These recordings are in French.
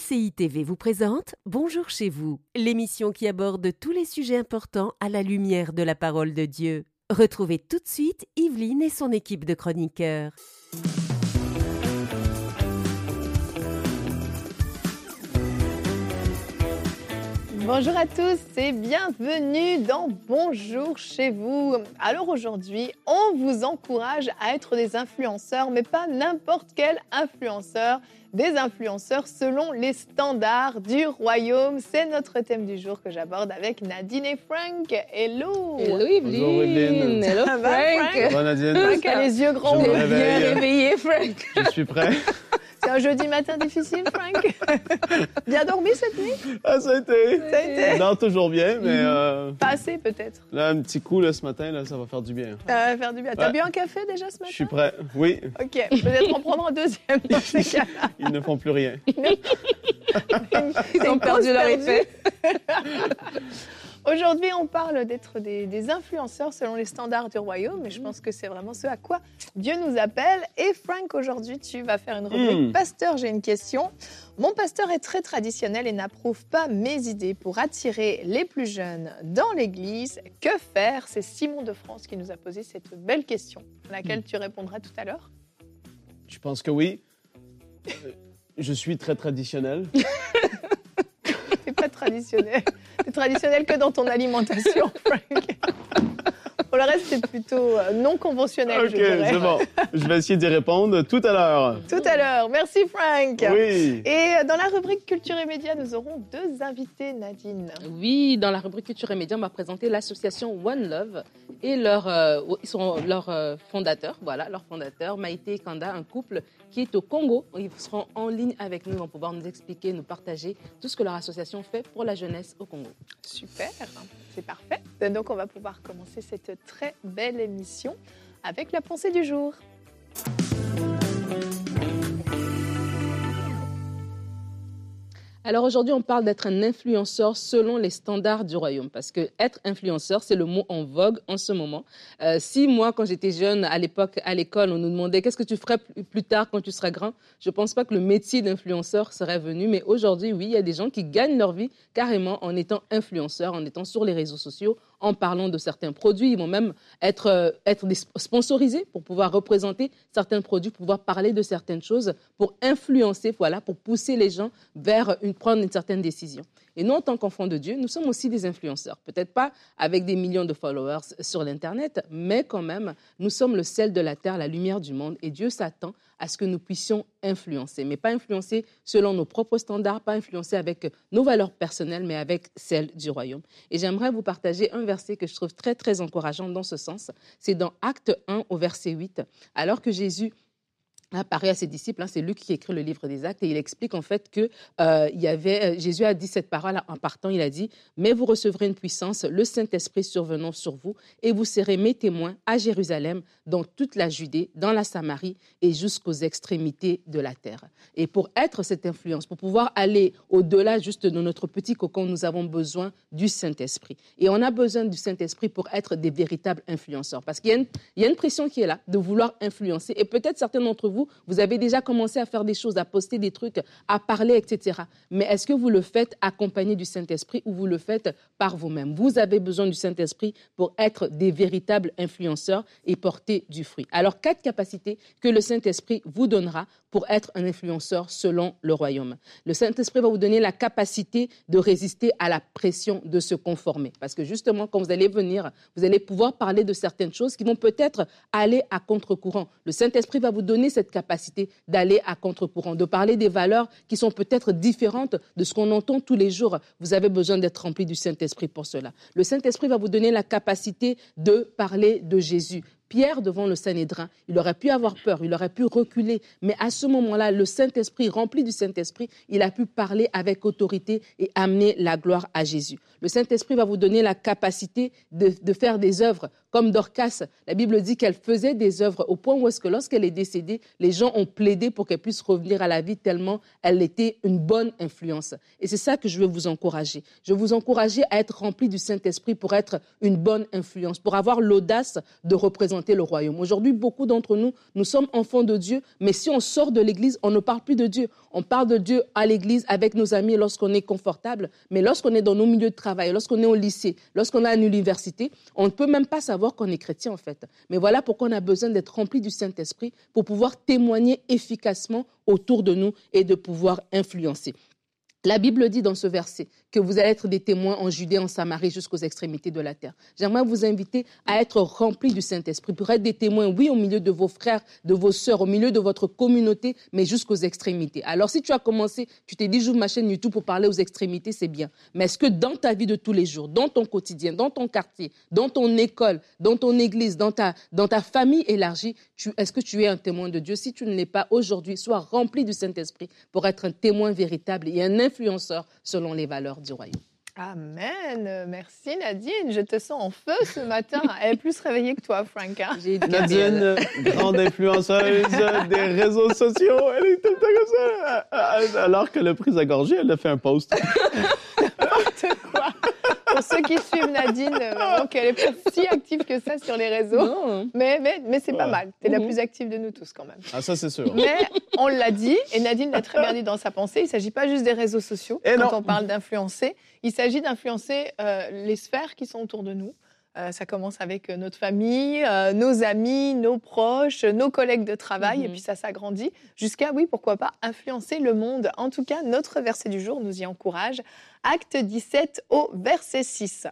MCI TV vous présente Bonjour chez vous, l'émission qui aborde tous les sujets importants à la lumière de la parole de Dieu. Retrouvez tout de suite Yveline et son équipe de chroniqueurs. Bonjour à tous et bienvenue dans Bonjour chez vous. Alors aujourd'hui, on vous encourage à être des influenceurs, mais pas n'importe quel influenceur, des influenceurs selon les standards du royaume. C'est notre thème du jour que j'aborde avec Nadine et Frank. Hello Hello Yveline. Hello Frank? Frank? Bonne Nadine? Frank a les yeux grands. Je Bien réveillé Frank. Je suis prêt. C'est un jeudi matin difficile, Frank? Bien dormi cette nuit? Ah, ça a été. Ça a été Je dors toujours bien, mais euh, Pas assez peut-être. là, un petit coup là, ce matin, là, ça va faire du bien. Ça va faire du bien. T'as Ouais. bu un café déjà ce Je matin? suis prêt. Oui, Ok, peut-être en prendre un deuxième dans ces cas-là. Ils ne font plus rien. Ils ont perdu leur effet. Aujourd'hui, on parle d'être des, des influenceurs selon les standards du royaume, et je pense que c'est vraiment ce à quoi Dieu nous appelle. Et Frank, aujourd'hui, tu vas faire une rubrique Mm. Pasteur, j'ai une question. Mon pasteur est très traditionnel et n'approuve pas mes idées pour attirer les plus jeunes dans l'église. Que faire? C'est Simon de France qui nous a posé cette belle question, à laquelle tu répondras tout à l'heure. Je pense que oui. Euh, Je suis très traditionnel. C'est pas traditionnel. C'est traditionnel que dans ton alimentation, Frank. Pour le reste, c'est plutôt euh, non conventionnel, Ok, je dirais. c'est bon. Je vais essayer d'y répondre tout à l'heure. Tout à l'heure. Merci, Frank. Oui. Et dans la rubrique Culture et Médias, nous aurons deux invités, Nadine. Oui, dans la rubrique Culture et Médias, on va présenter l'association One Love et leur, euh, ils sont leurs euh, fondateurs, voilà, leur fondateur, Maïté et Kanda, un couple qui est au Congo. Ils seront en ligne avec nous, ils vont pouvoir nous expliquer, nous partager tout ce que leur association fait pour la jeunesse au Congo. Super, c'est parfait. Donc, on va pouvoir commencer cette très belle émission avec la pensée du jour. Alors aujourd'hui, on parle d'être un influenceur selon les standards du royaume, parce que être influenceur, c'est le mot en vogue en ce moment. Euh, si moi, quand j'étais jeune, à l'époque, à l'école, on nous demandait qu'est-ce que tu ferais plus- tard quand tu seras grand, je pense pas que le métier d'influenceur serait venu. Mais aujourd'hui, oui, il y a des gens qui gagnent leur vie carrément en étant influenceurs, en étant sur les réseaux sociaux, en parlant de certains produits. Ils vont même être, euh, être sponsorisés pour pouvoir représenter certains produits, pour pouvoir parler de certaines choses, pour influencer, voilà, pour pousser les gens vers une, prendre une certaine décision. Et nous, en tant qu'enfants de Dieu, nous sommes aussi des influenceurs. Peut-être pas avec des millions de followers sur l'Internet, mais quand même, nous sommes le sel de la terre, la lumière du monde. Et Dieu s'attend à ce que nous puissions influencer, mais pas influencer selon nos propres standards, pas influencer avec nos valeurs personnelles, mais avec celles du royaume. Et j'aimerais vous partager un verset que je trouve très, très encourageant dans ce sens. C'est dans Acte 1 au verset 8. Alors que Jésus apparaît à ses disciples, hein, c'est Luc qui écrit le livre des Actes, et il explique en fait que euh, euh, Jésus a dit cette parole en partant, il a dit, mais vous recevrez une puissance, le Saint-Esprit survenant sur vous, et vous serez mes témoins à Jérusalem, dans toute la Judée, dans la Samarie et jusqu'aux extrémités de la terre. Et pour être cette influence, pour pouvoir aller au-delà juste de notre petit cocon, nous avons besoin du Saint-Esprit. Et on a besoin du Saint-Esprit pour être des véritables influenceurs. Parce qu'il y a une pression qui est là, de vouloir influencer. Et peut-être certains d'entre vous, vous avez déjà commencé à faire des choses, à poster des trucs, à parler, etc. Mais est-ce que vous le faites accompagné du Saint-Esprit ou vous le faites par vous-même? Vous avez besoin du Saint-Esprit pour être des véritables influenceurs et porter du fruit. Alors, quatre capacités que le Saint-Esprit vous donnera pour être un influenceur selon le royaume. Le Saint-Esprit va vous donner la capacité de résister à la pression de se conformer. Parce que justement, quand vous allez venir, vous allez pouvoir parler de certaines choses qui vont peut-être aller à contre-courant. Le Saint-Esprit va vous donner cette capacité d'aller à contre-courant, de parler des valeurs qui sont peut-être différentes de ce qu'on entend tous les jours. Vous avez besoin d'être rempli du Saint-Esprit pour cela. Le Saint-Esprit va vous donner la capacité de parler de Jésus. Pierre devant le Sanhédrin, il aurait pu avoir peur, il aurait pu reculer, mais à ce moment-là, le Saint-Esprit, rempli du Saint-Esprit, il a pu parler avec autorité et amener la gloire à Jésus. Le Saint-Esprit va vous donner la capacité de, de faire des œuvres comme Dorcas. La Bible dit qu'elle faisait des œuvres au point où est-ce que lorsqu'elle est décédée, les gens ont plaidé pour qu'elle puisse revenir à la vie tellement elle était une bonne influence. Et c'est ça que je veux vous encourager. Je veux vous encourager à être rempli du Saint-Esprit pour être une bonne influence, pour avoir l'audace de représenter le royaume. Aujourd'hui, beaucoup d'entre nous, nous sommes enfants de Dieu, mais si on sort de l'église, on ne parle plus de Dieu. On parle de Dieu à l'église avec nos amis lorsqu'on est confortable, mais lorsqu'on est dans nos milieux de travail, lorsqu'on est au lycée, lorsqu'on est à l'université, on ne peut même pas savoir qu'on est chrétien en fait. Mais voilà pourquoi on a besoin d'être rempli du Saint-Esprit pour pouvoir témoigner efficacement autour de nous et de pouvoir influencer. La Bible dit dans ce verset que vous allez être des témoins en Judée, en Samarie, jusqu'aux extrémités de la terre. J'aimerais vous inviter à être remplis du Saint-Esprit pour être des témoins, oui, au milieu de vos frères, de vos sœurs, au milieu de votre communauté, mais jusqu'aux extrémités. Alors, si tu as commencé, tu t'es dit, j'ouvre ma chaîne YouTube pour parler aux extrémités, c'est bien. Mais est-ce que dans ta vie de tous les jours, dans ton quotidien, dans ton quartier, dans ton école, dans ton église, dans ta, dans ta famille élargie, est-ce que tu es un témoin de Dieu? Si tu ne l'es pas aujourd'hui, sois rempli du Saint-Esprit pour être un témoin véritable et un influenceur selon les valeurs du royaume. Amen. Merci Nadine. Je te sens en feu ce matin. Elle est plus réveillée que toi, Franck. Hein. Nadine, grande influenceuse des réseaux sociaux. Elle est tout le temps comme ça. Alors que le prix a gorgé, elle a fait un post. quoi. Pour ceux qui suivent Nadine, vraiment qu'elle est pas si active que ça sur les réseaux. Mais, mais, mais c'est pas mal. Tu es la mhm. plus active de nous tous quand même. Ah, ça, c'est sûr. Mais on l'a dit, et Nadine l'a très bien dit dans sa pensée, il ne s'agit pas juste des réseaux sociaux quand on parle d'influencer. Il s'agit d'influencer euh, les sphères qui sont autour de nous. Euh, ça commence avec euh, notre famille, nos amis, nos proches, nos collègues de travail, et mhm. puis ça s'agrandit jusqu'à, oui, pourquoi pas, influencer le monde. En tout cas, notre verset du jour nous y encourage. Acte 17 au verset 6.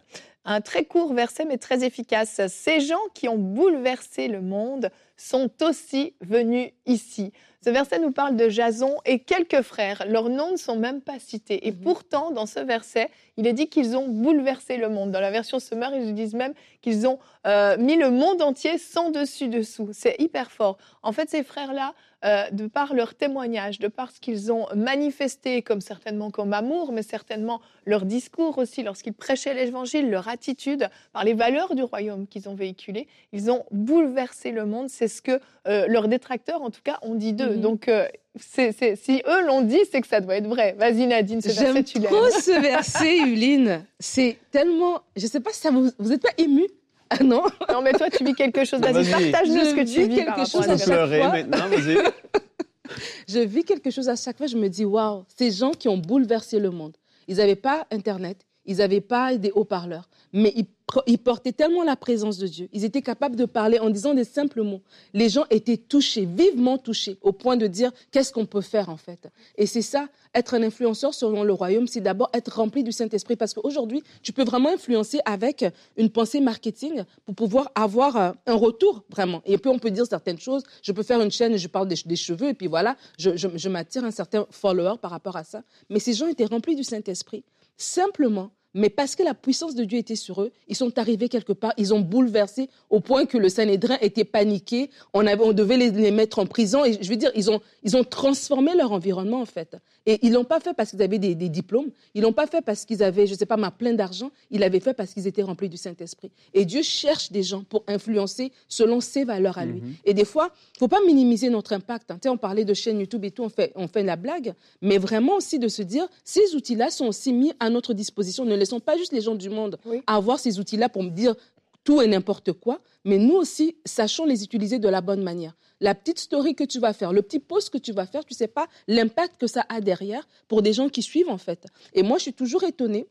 Un très court verset, mais très efficace. Ces gens qui ont bouleversé le monde sont aussi venus ici. Ce verset nous parle de Jason et quelques frères. Leurs noms ne sont même pas cités. Et mhm. pourtant, dans ce verset, il est dit qu'ils ont bouleversé le monde. Dans la version Summer, ils disent même qu'ils ont euh, mis le monde entier sans dessus-dessous. C'est hyper fort. En fait, ces frères-là, euh, de par leur témoignage, de par ce qu'ils ont manifesté, comme certainement comme amour, mais certainement leur discours aussi lorsqu'ils prêchaient l'évangile, leur attitude, par les valeurs du royaume qu'ils ont véhiculées, ils ont bouleversé le monde. C'est ce que euh, leurs détracteurs, en tout cas, ont dit d'eux. Mhm. Donc, euh, si eux l'ont dit, c'est que ça doit être vrai. Vas-y Nadine, ce verset, tu l'aimes. trop ce verset, Uline. C'est tellement... Je ne sais pas si ça vous... Vous n'êtes pas ému ah non Non, mais toi, tu vis quelque chose. Vas-y, partage-nous ce que tu vis. quelque chose à chaque fois. maintenant, vas-y. je vis quelque chose à chaque fois. Je me dis, waouh, ces gens qui ont bouleversé le monde. Ils n'avaient pas Internet, ils n'avaient pas des haut-parleurs, mais ils ils portaient tellement la présence de Dieu, ils étaient capables de parler en disant des simples mots. Les gens étaient touchés, vivement touchés, au point de dire qu'est-ce qu'on peut faire en fait? Et c'est ça, être un influenceur selon le royaume, c'est d'abord être rempli du Saint-Esprit, parce qu'aujourd'hui, tu peux vraiment influencer avec une pensée marketing pour pouvoir avoir euh, un retour vraiment. Et puis on peut dire certaines choses, je peux faire une chaîne, je parle des, cheveux, et puis voilà, je, je m'attire un certain follower par rapport à ça. Mais ces gens étaient remplis du Saint-Esprit, simplement mais parce que la puissance de Dieu était sur eux, ils sont arrivés quelque part, ils ont bouleversé au point que le Sanhédrin était paniqué, on, avait, on devait les, mettre en prison. Et je veux dire, ils ont, ils ont transformé leur environnement en fait. Et ils l'ont pas fait parce qu'ils avaient des, diplômes, ils l'ont pas fait parce qu'ils avaient, je sais pas, ma plein d'argent, ils l'avaient fait parce qu'ils étaient remplis du Saint-Esprit. Et Dieu cherche des gens pour influencer selon ses valeurs à lui. Mhm. Et des fois, faut pas minimiser notre impact. Hein. on parlait de chaîne YouTube et tout, on fait, on fait la blague, mais vraiment aussi de se dire, ces outils-là sont aussi mis à notre disposition laissons pas juste les gens du monde avoir ces outils-là pour me dire tout et n'importe quoi, mais nous aussi, sachons les utiliser de la bonne manière. La petite story que tu vas faire, le petit post que tu vas faire, tu ne sais pas l'impact que ça a derrière pour des gens qui suivent en fait. Et moi, je suis toujours étonnée.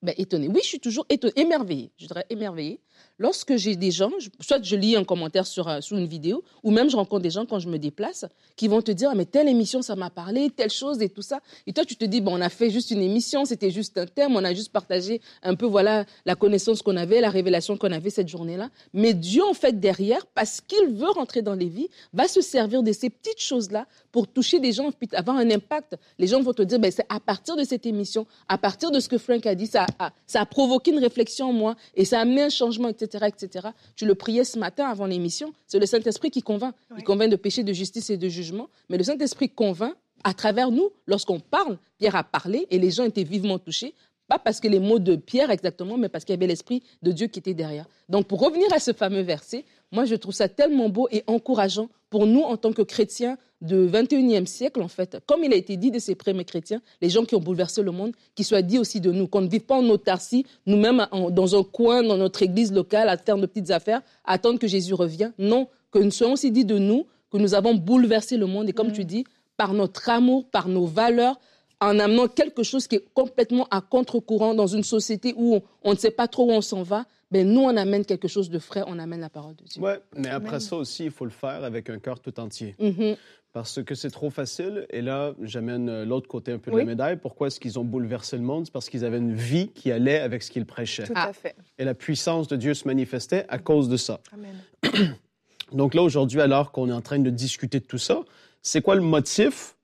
Ben, étonnée. Oui, je suis toujours étonnée, émerveillée. Je dirais émerveillée lorsque j'ai des gens, soit je lis un commentaire sur, euh, une vidéo, ou même je rencontre des gens quand je me déplace, qui vont te dire, ah, mais telle émission, ça m'a parlé, telle chose et tout ça. Et toi, tu te dis, bon, on a fait juste une émission, c'était juste un thème, on a juste partagé un peu, voilà, la connaissance qu'on avait, la révélation qu'on avait cette journée-là. Mais Dieu, en fait, derrière, parce qu'il veut rentrer dans les vies, va se servir de ces petites choses-là pour toucher des gens, avoir un impact. Les gens vont te dire, ben, c'est à partir de cette émission, à partir de ce que Frank a dit, ça a, ça a provoqué une réflexion en moi et ça a amené un changement, etc etc., Tu le priais ce matin avant l'émission. C'est le Saint-Esprit qui convainc. Il convainc de péché, de justice et de jugement. Mais le Saint-Esprit convainc à travers nous, lorsqu'on parle, Pierre a parlé et les gens étaient vivement touchés. Pas parce que les mots de Pierre exactement, mais parce qu'il y avait l'Esprit de Dieu qui était derrière. Donc pour revenir à ce fameux verset, moi, je trouve ça tellement beau et encourageant pour nous en tant que chrétiens de 21e siècle, en fait, comme il a été dit de ces premiers chrétiens, les gens qui ont bouleversé le monde, qu'il soit dit aussi de nous, qu'on ne vive pas en autarcie, nous-mêmes dans un coin, dans notre église locale, à faire nos petites affaires, à attendre que Jésus revienne. Non, que nous soyons aussi dit de nous, que nous avons bouleversé le monde. Et comme tu dis, par notre amour, par nos valeurs, en amenant quelque chose qui est complètement à contre-courant dans une société où on, ne sait pas trop où on s'en va, ben nous, on amène quelque chose de frais, on amène la parole de Dieu. Oui, mais après ça aussi, il faut le faire avec un cœur tout entier. Mm-hmm. Parce que c'est trop facile. Et là, j'amène euh, l'autre côté un peu de la médaille. Pourquoi est-ce qu'ils ont bouleversé le monde? C'est parce qu'ils avaient une vie qui allait avec ce qu'ils prêchaient. Tout à fait. Et la puissance de Dieu se manifestait à cause de ça. Amen. Donc là, aujourd'hui, alors qu'on est en train de discuter de tout ça, c'est quoi le motif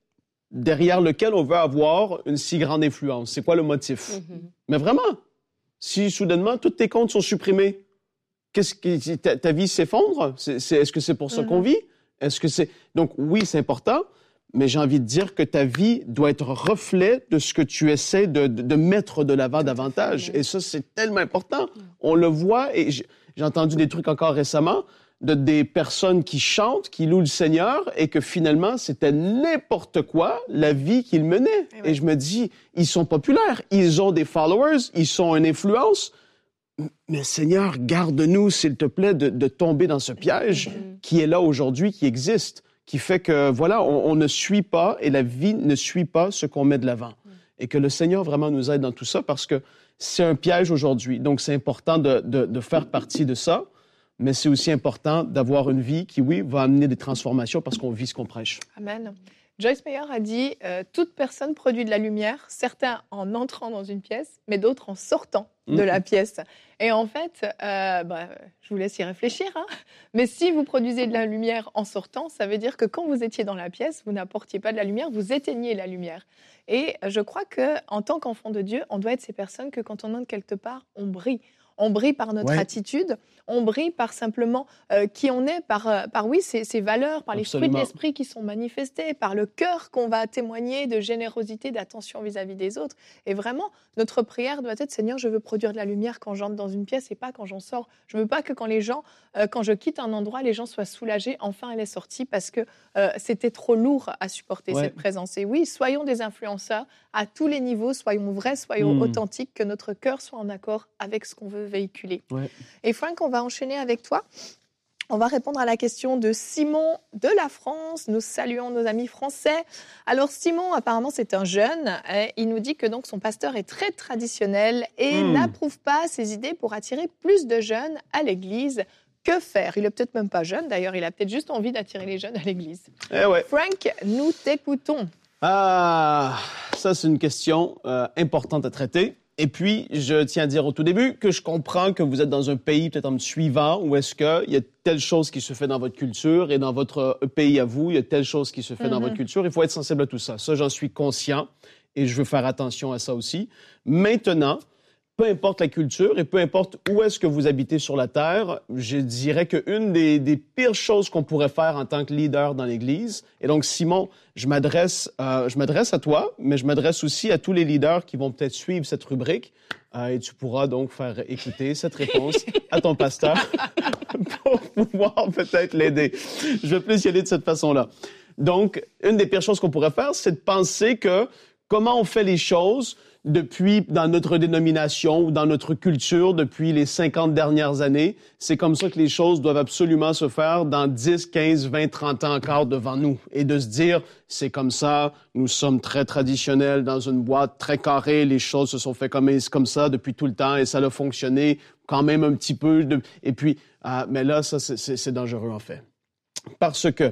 derrière lequel on veut avoir une si grande influence? C'est quoi le motif? Mm-hmm. Mais vraiment, si soudainement tous tes comptes sont supprimés, qu'est-ce qui ta, ta vie s'effondre? Est-ce que c'est pour ça qu'on vit? Est-ce que c'est donc oui, c'est important, mais j'ai envie de dire que ta vie doit être reflet de ce que tu essaies de, de, de mettre de l'avant davantage. Et ça, c'est tellement important. On le voit et j'ai entendu des trucs encore récemment de des personnes qui chantent, qui louent le Seigneur et que finalement c'était n'importe quoi la vie qu'ils menaient. Et, je me dis, ils sont populaires, ils ont des followers, ils sont une influence. Mais Seigneur, garde-nous, s'il te plaît, de, de, tomber dans ce piège qui est là aujourd'hui, qui existe, qui fait que, voilà, on, on, ne suit pas et la vie ne suit pas ce qu'on met de l'avant. Et que le Seigneur vraiment nous aide dans tout ça parce que c'est un piège aujourd'hui. Donc, c'est important de, de, de faire partie de ça mais c'est aussi important d'avoir une vie qui, oui, va amener des transformations parce qu'on vit ce qu'on prêche. Amen. Joyce Meyer a dit euh, Toute personne produit de la lumière, certains en entrant dans une pièce, mais d'autres en sortant de la pièce. Et en fait, euh, bah, je vous laisse y réfléchir, hein. mais si vous produisez de la lumière en sortant, ça veut dire que quand vous étiez dans la pièce, vous n'apportiez pas de la lumière, vous éteigniez la lumière. Et je crois que en tant qu'enfant de Dieu, on doit être ces personnes que quand on entre quelque part, on brille. On brille par notre Ouais. attitude, on brille par simplement euh, qui on est, par, euh, par oui, ces, ces valeurs, par les fruits de l'esprit qui sont manifestés, par le cœur qu'on va témoigner de générosité, d'attention vis-à-vis des autres. Et vraiment, notre prière doit être Seigneur, je veux produire de la lumière quand j'entre dans une pièce et pas quand j'en sors. Je veux pas que quand les gens, euh, quand je quitte un endroit, les gens soient soulagés. Enfin, elle est sortie parce que euh, c'était trop lourd à supporter Ouais. cette présence. Et oui, soyons des influenceurs à tous les niveaux, soyons vrais, soyons Mm. authentiques, que notre cœur soit en accord avec ce qu'on veut véhiculer. Ouais. Et Frank, on va enchaîner avec toi. On va répondre à la question de Simon de la France. Nous saluons nos amis français. Alors Simon, apparemment, c'est un jeune. et il nous dit que donc son pasteur est très traditionnel et Hmm. n'approuve pas ses idées pour attirer plus de jeunes à l'Église. Que faire? Il est peut-être même pas jeune. D'ailleurs, il a peut-être juste envie d'attirer les jeunes à l'Église. Eh ouais. Frank, nous t'écoutons. Ah, ça, c'est une question euh, importante à traiter. Et puis, je tiens à dire au tout début que je comprends que vous êtes dans un pays, peut-être en me suivant, où est-ce qu'il y a telle chose qui se fait dans votre culture et dans votre euh, pays à vous, il y a telle chose qui se fait dans Mhm. votre culture. Il faut être sensible à tout ça. Ça, j'en suis conscient et je veux faire attention à ça aussi. Maintenant, peu importe la culture et peu importe où est-ce que vous habitez sur la terre, je dirais qu'une des, des pires choses qu'on pourrait faire en tant que leader dans l'Église, et donc Simon, je m'adresse, euh, je m'adresse à toi, mais je m'adresse aussi à tous les leaders qui vont peut-être suivre cette rubrique, euh, et tu pourras donc faire écouter cette réponse à ton pasteur pour pouvoir peut-être l'aider. Je vais plus y aller de cette façon-là. Donc, une des pires choses qu'on pourrait faire, c'est de penser que comment on fait les choses depuis dans notre dénomination ou dans notre culture depuis les 50 dernières années, c'est comme ça que les choses doivent absolument se faire dans 10, 15, 20, 30 ans encore devant nous et de se dire c'est comme ça, nous sommes très traditionnels dans une boîte très carrée, les choses se sont faites comme, ça depuis tout le temps et ça a fonctionné quand même un petit peu et puis ah, mais là ça c'est dangereux en fait. Parce que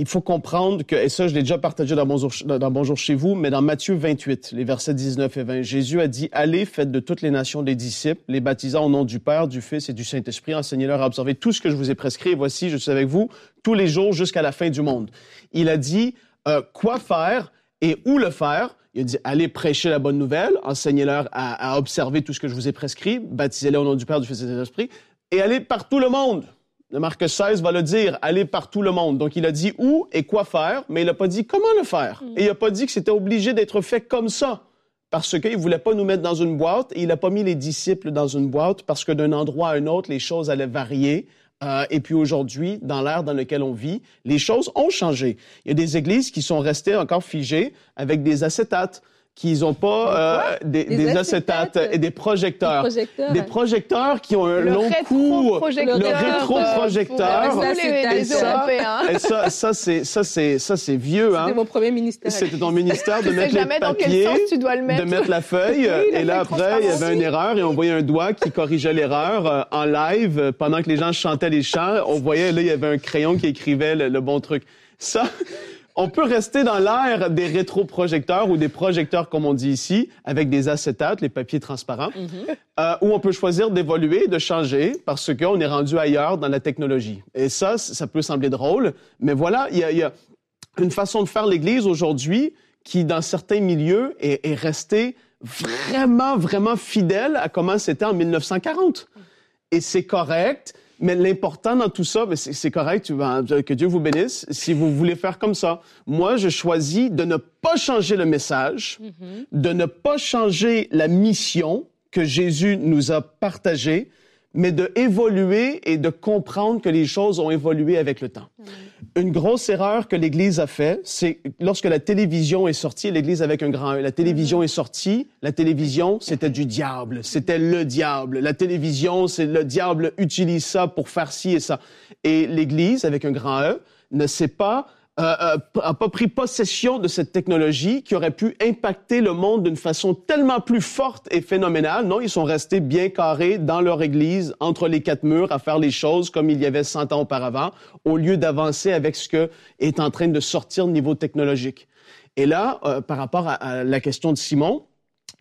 il faut comprendre que, et ça, je l'ai déjà partagé dans Bonjour, Bonjour chez vous, mais dans Matthieu 28, les versets 19 et 20, Jésus a dit, allez, faites de toutes les nations des disciples, les baptisant au nom du Père, du Fils et du Saint-Esprit, enseignez-leur à observer tout ce que je vous ai prescrit, et voici, je suis avec vous tous les jours jusqu'à la fin du monde. Il a dit, euh, quoi faire et où le faire? Il a dit, allez prêcher la bonne nouvelle, enseignez-leur à, à observer tout ce que je vous ai prescrit, baptisez-les au nom du Père, du Fils et du Saint-Esprit, et allez par tout le monde. Le Marc 16 va le dire, aller par tout le monde. Donc, il a dit où et quoi faire, mais il n'a pas dit comment le faire. Et il n'a pas dit que c'était obligé d'être fait comme ça. Parce qu'il ne voulait pas nous mettre dans une boîte et il n'a pas mis les disciples dans une boîte parce que d'un endroit à un autre, les choses allaient varier Euh, et puis aujourd'hui, dans l'ère dans lequel on vit, les choses ont changé. Il y a des églises qui sont restées encore figées avec des acétates qu'ils n'ont pas euh, des, Des des acétates. acétates et des projecteurs. Des projecteurs. Des projecteurs qui ont un Le long rétroprojecteur, Le rétroprojecteur. les, c'est les ça. Et ça, ça c'est ça c'est ça c'est vieux. Hein? C'était mon premier ministère. C'était ton ministère de mettre les jamais dans quel papiers, sens tu dois le de mettre. mettre la feuille. la et là, après, il y avait une erreur et on voyait un doigt qui corrigeait l'erreur euh, en live euh, pendant que les gens chantaient les chants. On voyait, là, il y avait un crayon qui écrivait le, le bon truc. Ça, on peut rester dans l'ère des rétroprojecteurs ou des projecteurs, comme on dit ici, avec des acétates, les papiers transparents, euh, où on peut choisir d'évoluer, de changer, parce qu'on est rendu ailleurs dans la technologie. Et ça, ça peut sembler drôle, mais voilà, il y a, il y a une façon de faire l'Église aujourd'hui qui, dans certains milieux, est, est restée vraiment, vraiment fidèle à comment c'était en 1940. Et c'est correct, mais l'important dans tout ça, c'est correct, que Dieu vous bénisse, si vous voulez faire comme ça. Moi, je choisis de ne pas changer le message, de ne pas changer la mission que Jésus nous a partagée, mais de évoluer et de comprendre que les choses ont évolué avec le temps. Une grosse erreur que l'Église a fait, c'est lorsque la télévision est sortie, l'Église avec un grand E, la télévision est sortie, la télévision, c'était du diable, c'était le diable. La télévision, c'est le diable utilise ça pour faire ci et ça. Et l'Église avec un grand E ne s'est pas euh, euh, a pas pris possession de cette technologie qui aurait pu impacter le monde d'une façon tellement plus forte et phénoménale. Non, ils sont restés bien carrés dans leur église, entre les quatre murs, à faire les choses comme il y avait 100 ans auparavant, au lieu d'avancer avec ce que est en train de sortir au niveau technologique. Et là, euh, par rapport à, à la question de Simon,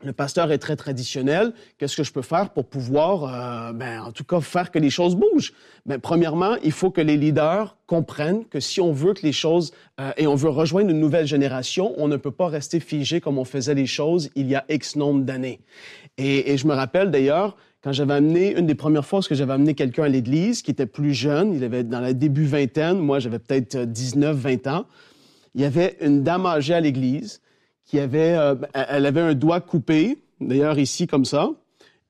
le pasteur est très traditionnel. Qu'est-ce que je peux faire pour pouvoir, euh, ben, en tout cas, faire que les choses bougent? Ben, premièrement, il faut que les leaders comprennent que si on veut que les choses, euh, et on veut rejoindre une nouvelle génération, on ne peut pas rester figé comme on faisait les choses il y a X nombre d'années. Et, et je me rappelle d'ailleurs, quand j'avais amené, une des premières fois que j'avais amené quelqu'un à l'église qui était plus jeune, il avait dans la début vingtaine, moi j'avais peut-être 19, 20 ans, il y avait une dame âgée à l'église qui avait, euh, elle avait un doigt coupé, d'ailleurs ici comme ça,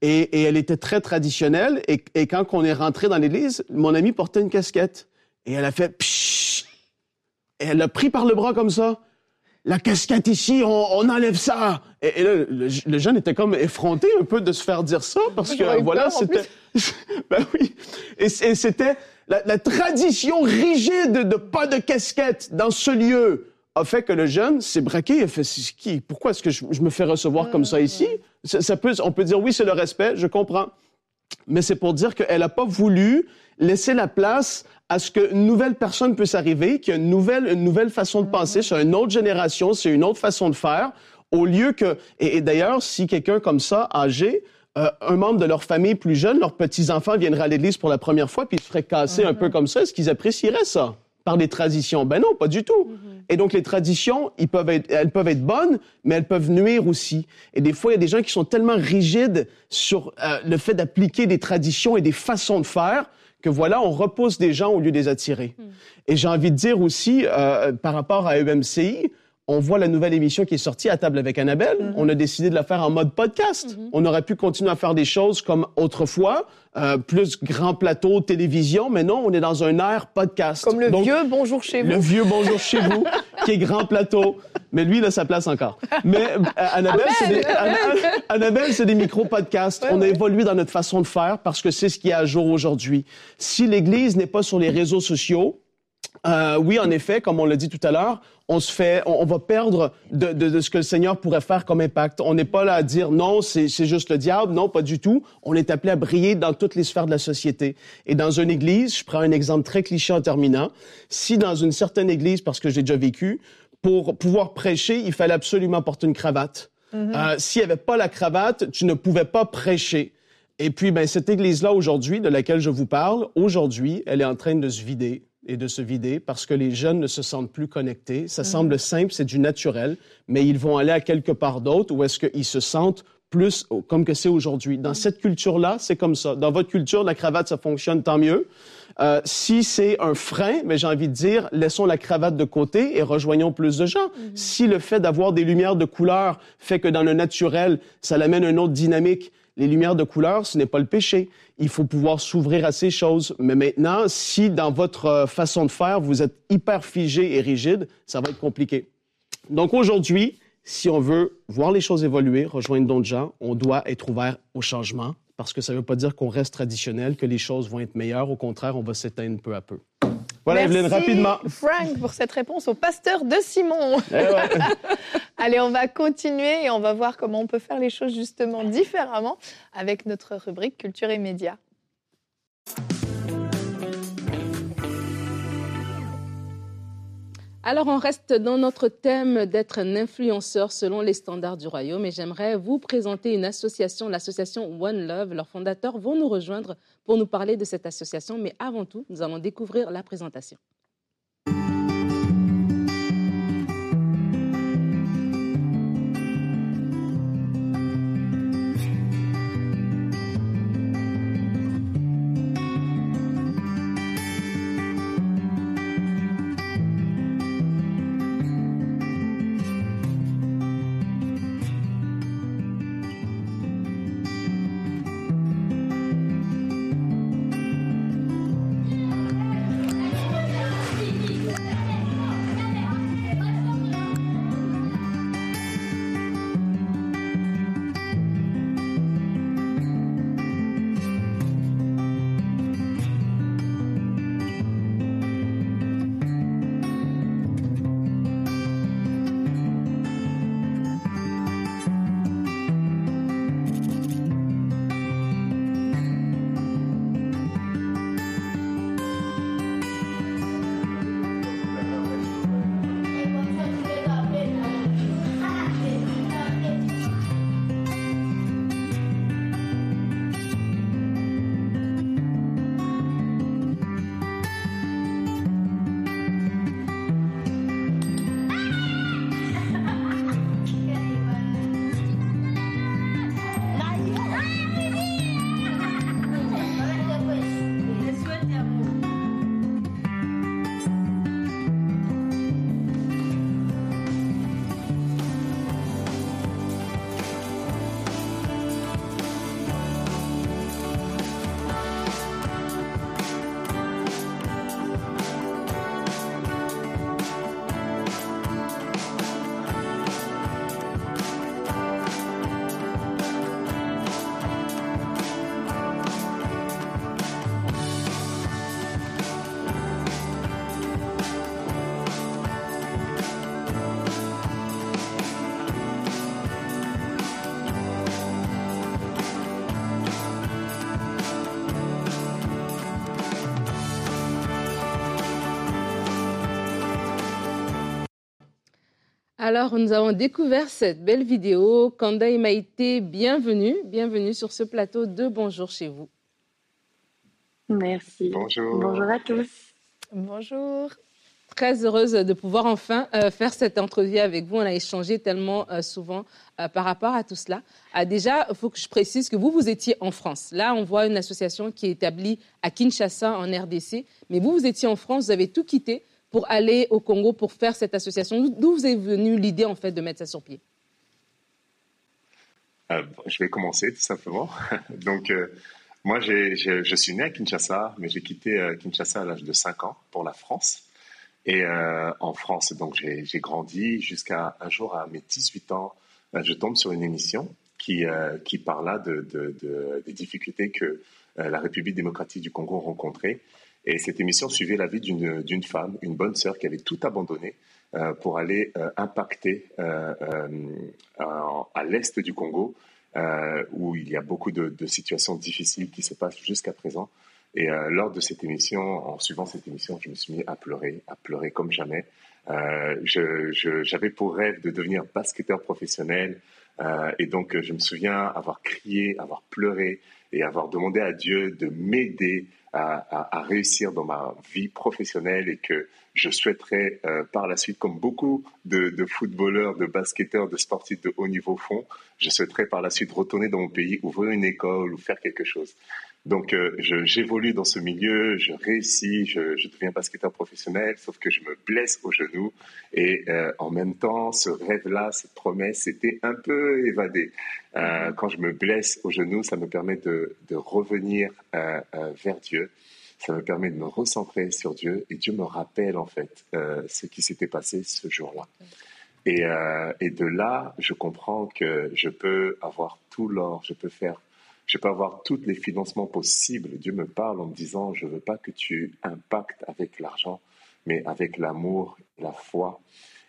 et, et elle était très traditionnelle. Et, et quand on est rentré dans l'église, mon ami portait une casquette et elle a fait pshhh, et elle l'a pris par le bras comme ça. La casquette ici, on, on enlève ça. Et, et là, le, le jeune était comme effronté un peu de se faire dire ça parce que voilà, c'était, ben oui, et c'était la, la tradition rigide de pas de casquette dans ce lieu a fait que le jeune s'est braqué. A fait, C'est qui, pourquoi est-ce que je, je me fais recevoir comme ça ici? Ça, ça peut, on peut dire oui, c'est le respect, je comprends. Mais c'est pour dire qu'elle n'a pas voulu laisser la place à ce qu'une nouvelle personne puisse arriver, qu'il y a une nouvelle, une nouvelle façon de penser, c'est une autre génération, c'est une autre façon de faire, au lieu que... Et, et d'ailleurs, si quelqu'un comme ça, âgé, euh, un membre de leur famille plus jeune, leurs petits-enfants viendraient à l'église pour la première fois, puis ils se feraient casser un peu comme ça, est-ce qu'ils apprécieraient ça? Par les traditions? Ben non, pas du tout. Et donc, les traditions, ils peuvent être, elles peuvent être bonnes, mais elles peuvent nuire aussi. Et des fois, il y a des gens qui sont tellement rigides sur euh, le fait d'appliquer des traditions et des façons de faire que voilà, on repousse des gens au lieu de les attirer. Et j'ai envie de dire aussi, euh, par rapport à EMCI, on voit la nouvelle émission qui est sortie à table avec Annabelle. On a décidé de la faire en mode podcast. On aurait pu continuer à faire des choses comme autrefois, euh, plus grand plateau, télévision, mais non, on est dans un air podcast. Comme le Donc, vieux bonjour chez vous. le vieux bonjour chez vous, qui est grand plateau. Mais lui, il a sa place encore. Mais euh, Annabelle, c'est des, Anna- Annabelle, c'est des micro-podcasts. On a évolué dans notre façon de faire parce que c'est ce qui est à jour aujourd'hui. Si l'Église n'est pas sur les réseaux sociaux, euh, oui, en effet, comme on l'a dit tout à l'heure, on se fait, on, on va perdre de, de, de ce que le Seigneur pourrait faire comme impact. On n'est pas là à dire non, c'est juste le diable. Non, pas du tout. On est appelé à briller dans toutes les sphères de la société. Et dans une église, je prends un exemple très cliché en terminant. Si dans une certaine église, parce que j'ai déjà vécu, pour pouvoir prêcher, il fallait absolument porter une cravate. Euh, S'il n'y avait pas la cravate, tu ne pouvais pas prêcher. Et puis, ben, cette église-là, aujourd'hui, de laquelle je vous parle, aujourd'hui, elle est en train de se vider et de se vider parce que les jeunes ne se sentent plus connectés. Ça semble simple, c'est du naturel, mais ils vont aller à quelque part d'autre où est-ce qu'ils se sentent plus comme que c'est aujourd'hui. Dans cette culture-là, c'est comme ça. Dans votre culture, la cravate, ça fonctionne tant mieux. Euh, si c'est un frein, mais j'ai envie de dire, laissons la cravate de côté et rejoignons plus de gens. Si le fait d'avoir des lumières de couleur fait que dans le naturel, ça l'amène une autre dynamique, Les lumières de couleur, ce n'est pas le péché. Il faut pouvoir s'ouvrir à ces choses. Mais maintenant, si dans votre euh, façon de faire, vous êtes hyper figé et rigide, ça va être compliqué. Donc aujourd'hui, si on veut voir les choses évoluer, rejoindre d'autres gens, on doit être ouvert au changement parce que ça ne veut pas dire qu'on reste traditionnel, que les choses vont être meilleures. Au contraire, on va s'éteindre peu à peu. Voilà, Merci, Evelyne, rapidement. Frank, pour cette réponse au pasteur de Simon. Eh Allez, on va continuer et on va voir comment on peut faire les choses justement différemment avec notre rubrique Culture et Médias. Alors, on reste dans notre thème d'être un influenceur selon les standards du royaume et j'aimerais vous présenter une association, l'association One Love. Leurs fondateurs vont nous rejoindre pour nous parler de cette association, mais avant tout, nous allons découvrir la présentation. Alors, nous avons découvert cette belle vidéo. Kanda et Maïté, bienvenue. Bienvenue sur ce plateau de Bonjour chez vous. Merci. Bonjour. Bonjour à tous. Bonjour. Très heureuse de pouvoir enfin euh, faire cette entrevue avec vous. On a échangé tellement euh, souvent euh, par rapport à tout cela. Ah, déjà, il faut que je précise que vous, vous étiez en France. Là, on voit une association qui est établie à Kinshasa, en RDC. Mais vous, vous étiez en France, vous avez tout quitté pour aller au Congo pour faire cette association D'où vous est venue l'idée en fait de mettre ça sur pied? Euh, Je vais commencer tout simplement. Donc euh, moi, je suis né à Kinshasa, mais j'ai quitté euh, Kinshasa à l'âge de 5 ans pour la France. Et en France, donc j'ai grandi jusqu'à un jour à mes 18 ans, je tombe sur une émission qui, qui parla de, des difficultés que la République démocratique du Congo rencontrait et cette émission suivait la vie d'une femme, une bonne sœur qui avait tout abandonné euh, pour aller euh, impacter euh, à l'est du Congo, où il y a beaucoup de, situations difficiles qui se passent jusqu'à présent. Et lors de cette émission, en suivant cette émission, je me suis mis à pleurer, à pleurer comme jamais. J'avais pour rêve de devenir basketteur professionnel. et donc, je me souviens avoir crié, avoir pleuré et avoir demandé à Dieu de m'aider à, réussir dans ma vie professionnelle et que je souhaiterais euh, par la suite, comme beaucoup de, footballeurs, de basketteurs, de sportifs de haut niveau font, je souhaiterais par la suite retourner dans mon pays, ouvrir une école ou faire quelque chose. Donc, euh, j'évolue dans ce milieu, je réussis, je, deviens basketteur professionnel, sauf que je me blesse au genou. Et euh, en même temps, ce rêve-là, cette promesse, était un peu évadée. Euh, quand je me blesse au genou, ça me permet de, revenir vers Dieu. Ça me permet de me recentrer sur Dieu. Et Dieu me rappelle, en fait, euh, ce qui s'était passé ce jour-là. Et, et de là, je comprends que je peux avoir tout l'or, je peux faire je peux avoir tous les financements possibles. Dieu me parle en me disant, je ne veux pas que tu impactes avec l'argent, mais avec l'amour, la foi.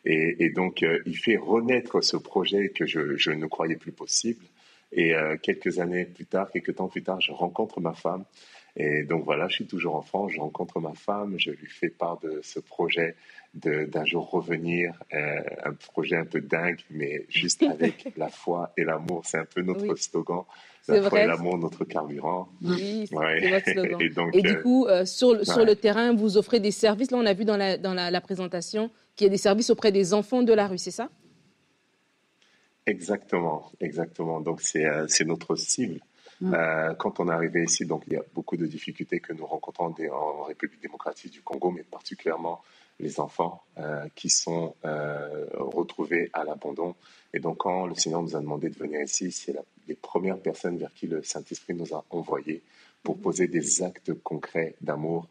Et, donc, euh, il fait renaître ce projet que je, ne croyais plus possible. Et euh, quelques années plus tard, quelques temps plus tard, je rencontre ma femme. Et donc voilà, je suis toujours en France, je rencontre ma femme, je lui fais part de ce projet d'un jour revenir, euh, un projet un peu dingue, mais juste avec la foi et l'amour. C'est un peu notre slogan. La foi et l'amour, notre carburant. Oui, c'est votre slogan. et, donc, et, du euh, coup, euh, sur, sur le terrain, vous offrez des services. Là, on a vu dans la, dans la, la présentation qu'il y a des services auprès des enfants de la rue, c'est ça? Exactement, exactement. Donc, c'est notre cible. Mm. Euh, quand on est arrivé ici, donc il y a beaucoup de difficultés que nous rencontrons en République démocratique du Congo, mais particulièrement les enfants euh, qui sont euh, retrouvés à l'abandon. Et donc quand le Seigneur nous a demandé de venir ici, c'est les premières personnes vers qui le Saint-Esprit nous a envoyés pour poser des actes concrets d'amour.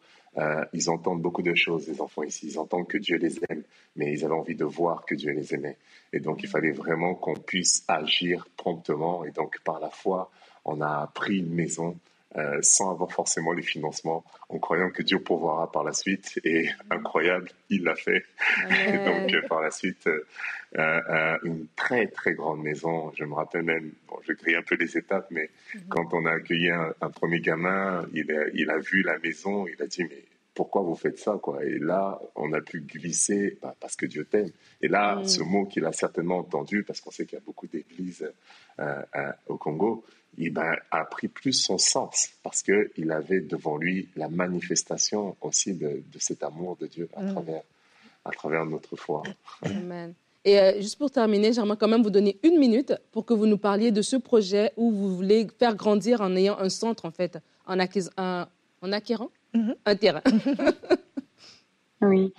Ils entendent beaucoup de choses, les enfants ici. Ils entendent que Dieu les aime, mais ils avaient envie de voir que Dieu les aimait. Et donc, il fallait vraiment qu'on puisse agir promptement. Et donc, par la foi, on a pris une maison euh, sans avoir forcément les financements, en croyant que Dieu pourvoira par la suite. Et incroyable, il l'a fait. Et donc, euh, par la suite, euh, une très, très grande maison. Je me rappelle même, bon, je grille un peu les étapes, mais mhm. quand on a accueilli un, un premier gamin, il a, il a vu la maison, il a dit, mais pourquoi vous faites ça quoi? Et là, on a pu glisser bah, parce que Dieu t'aime. Et là, mm. ce mot qu'il a certainement entendu, parce qu'on sait qu'il y a beaucoup d'églises au Congo, il ben, a pris plus son sens parce qu'il avait devant lui la manifestation aussi de, cet amour de Dieu à, mm. travers, à travers notre foi. Amen. Et euh, juste pour terminer, j'aimerais quand même vous donner une minute pour que vous nous parliez de ce projet où vous voulez faire grandir en ayant un centre, en fait, en, en acquérant Mhm. un terrain. oui.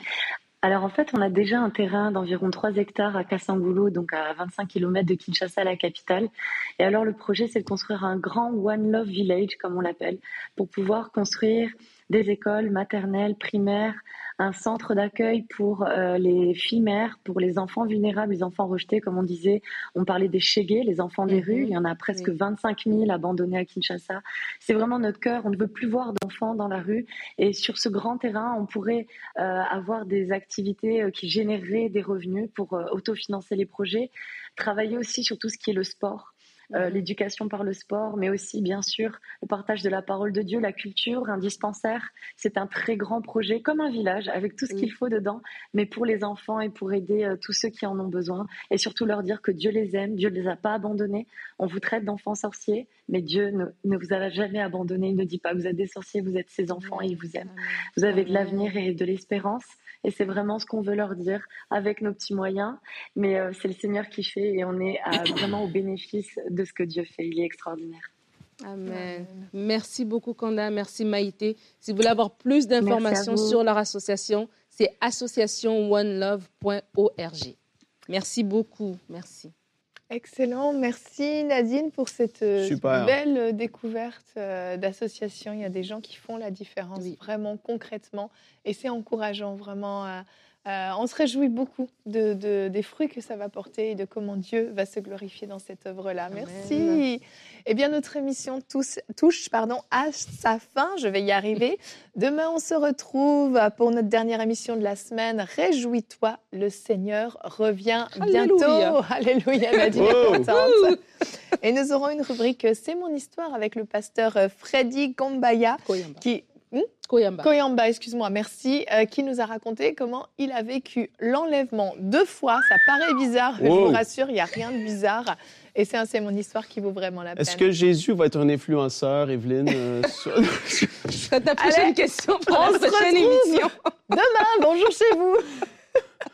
Alors en fait, on a déjà un terrain d'environ 3 hectares à Kassangoulou, donc à 25 km de Kinshasa, la capitale. Et alors le projet, c'est de construire un grand One Love Village, comme on l'appelle, pour pouvoir construire des écoles maternelles, primaires, un centre d'accueil pour euh, les filles mères, pour les enfants vulnérables, les enfants rejetés, comme on disait. On parlait des chégués, les enfants des rues. Mhm. Il y en a presque 25 000 abandonnés à Kinshasa. C'est vraiment notre cœur. On ne veut plus voir d'enfants dans la rue. Et sur ce grand terrain, on pourrait euh, avoir des activités euh, qui généreraient des revenus pour autofinancer les projets. Travailler aussi sur tout ce qui est le sport. Euh, l'éducation par le sport, mais aussi bien sûr le partage de la parole de Dieu, la culture, un dispensaire. C'est un très grand projet, comme un village, avec tout ce qu'il faut dedans, mais pour les enfants et pour aider euh, tous ceux qui en ont besoin, et surtout leur dire que Dieu les aime, Dieu ne les a pas abandonnés. On vous traite d'enfants sorciers, mais Dieu ne, ne, vous a jamais abandonné. Il ne dit pas vous êtes des sorciers, vous êtes ses enfants et il vous aime. Vous avez de l'avenir et de l'espérance. Et c'est vraiment ce qu'on veut leur dire avec nos petits moyens. Mais euh, c'est le Seigneur qui fait et on est vraiment au bénéfice de ce que Dieu fait. Il est extraordinaire. Amen. Merci beaucoup, Kanda. Merci, Maïté. Si vous voulez avoir plus d'informations sur leur association, c'est associationonelove.org. Merci beaucoup. Merci. Excellent. Merci Nadine pour cette euh, belle euh, découverte euh, d'association. Il y a des gens qui font la différence vraiment concrètement et c'est encourageant vraiment. Euh, on se réjouit beaucoup de, des fruits que ça va porter et de comment Dieu va se glorifier dans cette œuvre-là. Merci. Eh bien, notre émission touche pardon, à sa fin. Je vais y arriver. Demain, on se retrouve pour notre dernière émission de la semaine. Réjouis-toi, le Seigneur revient bientôt. Alléluia, Et nous aurons une rubrique C'est mon histoire avec le pasteur Freddy Gombaya qui Hmm? Koyamba. Koyamba, excuse-moi, merci, euh, qui nous a raconté comment il a vécu l'enlèvement deux fois. Ça paraît bizarre, mais je vous rassure, il n'y a rien de bizarre. Et c'est c'est mon histoire qui vaut vraiment la peine. Est-ce que Jésus va être un influenceur, Evelyne euh, sur... ta prochaine question pour la prochaine émission. demain. Bonjour chez vous.